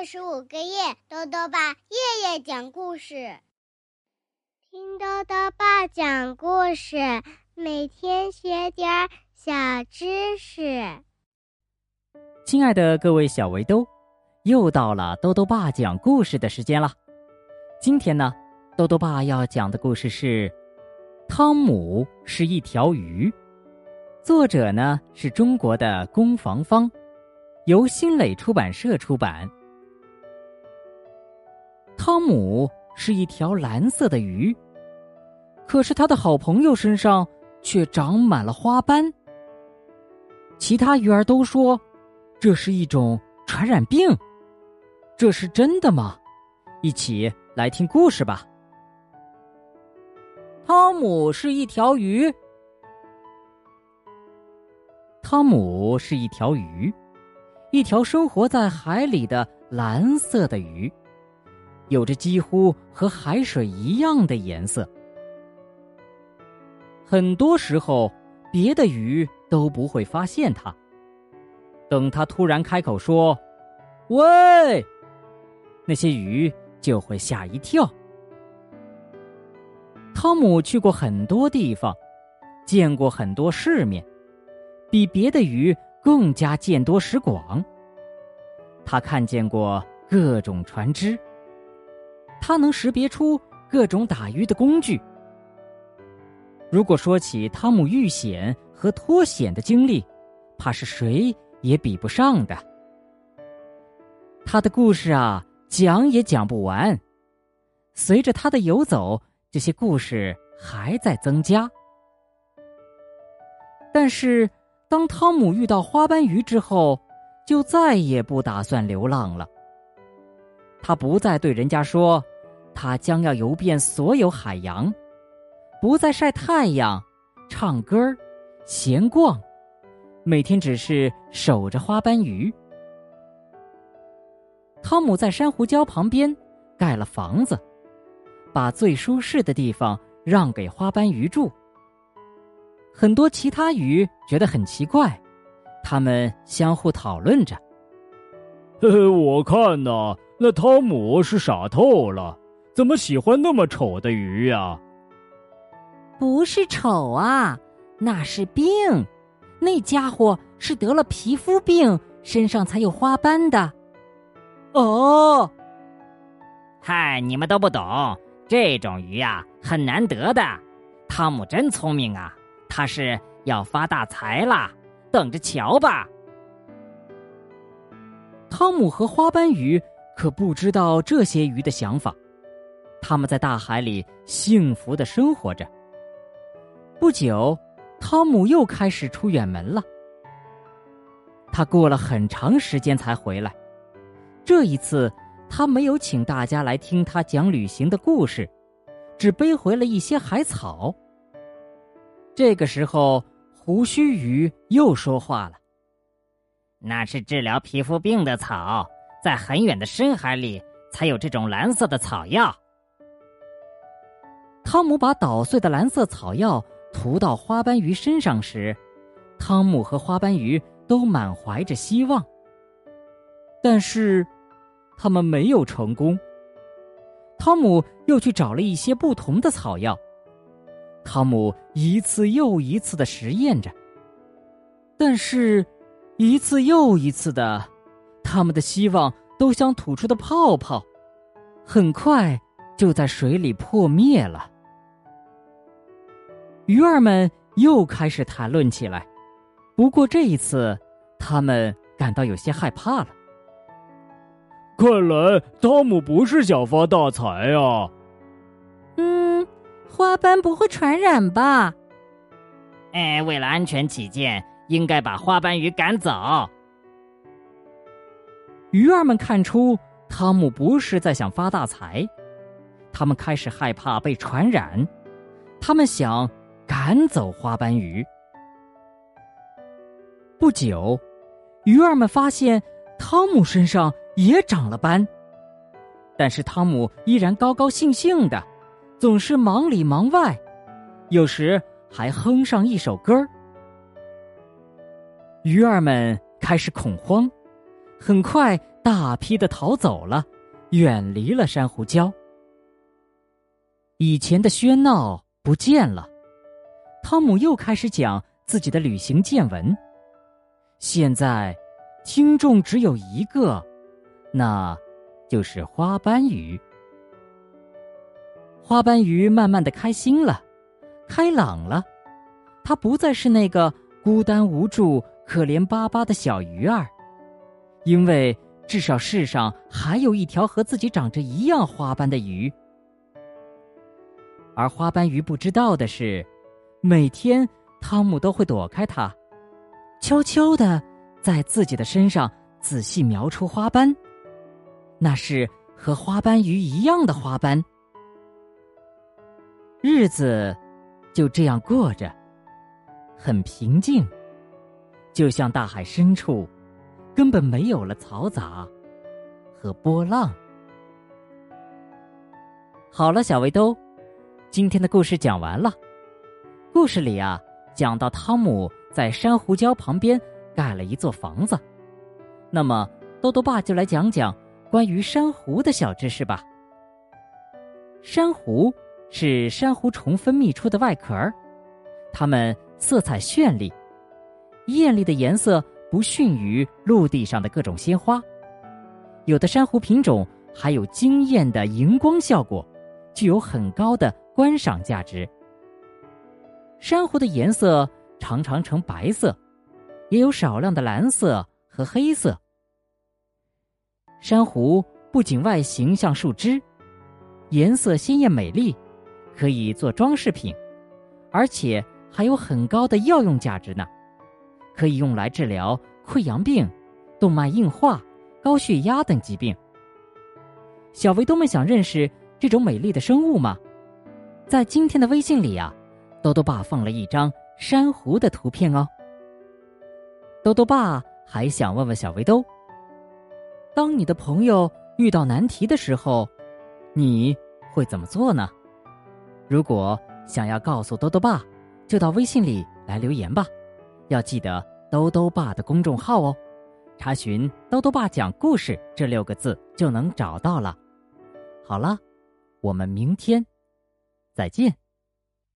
二十五个月，豆豆爸夜夜讲故事，听豆豆爸讲故事，每天学点小知识。亲爱的各位小围兜，又到了豆豆爸讲故事的时间了。今天呢，豆豆爸要讲的故事是《汤姆是一条鱼》，作者呢是中国的攻防方。由新蕾出版社出版。汤姆是一条蓝色的鱼，可是他的好朋友身上却长满了花斑。其他鱼儿都说这是一种传染病，这是真的吗？一起来听故事吧。汤姆是一条鱼。汤姆是一条鱼。一条生活在海里的蓝色的鱼，有着几乎和海水一样的颜色。很多时候，别的鱼都不会发现它。等它突然开口说“喂”，那些鱼就会吓一跳。汤姆去过很多地方，见过很多世面，比别的鱼。更加见多识广。他看见过各种船只，他能识别出各种打鱼的工具。如果说起汤姆遇险和脱险的经历，怕是谁也比不上的。他的故事啊，讲也讲不完。随着他的游走，这些故事还在增加。但是。当汤姆遇到花斑鱼之后，就再也不打算流浪了。他不再对人家说，他将要游遍所有海洋，不再晒太阳、唱歌、闲逛，每天只是守着花斑鱼。汤姆在珊瑚礁旁边盖了房子，把最舒适的地方让给花斑鱼住。很多其他鱼觉得很奇怪，他们相互讨论着：“呵呵，我看呐，那汤姆是傻透了，怎么喜欢那么丑的鱼呀？”“不是丑啊，那是病，那家伙是得了皮肤病，身上才有花斑的。”“哦，嗨，你们都不懂，这种鱼呀很难得的，汤姆真聪明啊。”他是要发大财啦，等着瞧吧。汤姆和花斑鱼可不知道这些鱼的想法，他们在大海里幸福的生活着。不久，汤姆又开始出远门了。他过了很长时间才回来，这一次他没有请大家来听他讲旅行的故事，只背回了一些海草。这个时候，胡须鱼又说话了：“那是治疗皮肤病的草，在很远的深海里才有这种蓝色的草药。”汤姆把捣碎的蓝色草药涂到花斑鱼身上时，汤姆和花斑鱼都满怀着希望。但是，他们没有成功。汤姆又去找了一些不同的草药。汤姆一次又一次的实验着，但是，一次又一次的，他们的希望都像吐出的泡泡，很快就在水里破灭了。鱼儿们又开始谈论起来，不过这一次，他们感到有些害怕了。看来汤姆不是想发大财啊。嗯花斑不会传染吧？哎，为了安全起见，应该把花斑鱼赶走。鱼儿们看出汤姆不是在想发大财，他们开始害怕被传染，他们想赶走花斑鱼。不久，鱼儿们发现汤姆身上也长了斑，但是汤姆依然高高兴兴的。总是忙里忙外，有时还哼上一首歌儿。鱼儿们开始恐慌，很快大批的逃走了，远离了珊瑚礁。以前的喧闹不见了，汤姆又开始讲自己的旅行见闻。现在，听众只有一个，那，就是花斑鱼。花斑鱼慢慢的开心了，开朗了，它不再是那个孤单无助、可怜巴巴的小鱼儿，因为至少世上还有一条和自己长着一样花斑的鱼。而花斑鱼不知道的是，每天汤姆都会躲开它，悄悄的在自己的身上仔细描出花斑，那是和花斑鱼一样的花斑。日子就这样过着，很平静，就像大海深处根本没有了嘈杂和波浪。好了，小围兜。今天的故事讲完了。故事里啊，讲到汤姆在珊瑚礁旁边盖了一座房子。那么，豆豆爸就来讲讲关于珊瑚的小知识吧。珊瑚是珊瑚虫分泌出的外壳儿，它们色彩绚丽，艳丽的颜色不逊于陆地上的各种鲜花。有的珊瑚品种还有惊艳的荧光效果，具有很高的。观赏价值。珊瑚的颜色常常呈白色，也有少量的蓝色和黑色。珊瑚不仅外形像树枝，颜色鲜艳美丽，可以做装饰品，而且还有很高的药用价值呢，可以用来治疗溃疡病、动脉硬化、高血压等疾病。小维多们想认识这种美丽的生物吗？在今天的微信里啊，豆豆爸放了一张珊瑚的图片哦。豆豆爸还想问问小围兜：当你的朋友遇到难题的时候，你会怎么做呢？如果想要告诉豆豆爸，就到微信里来留言吧。要记得兜兜爸的公众号哦，查询“兜兜爸讲故事”这六个字就能找到了。好了，我们明天。再见。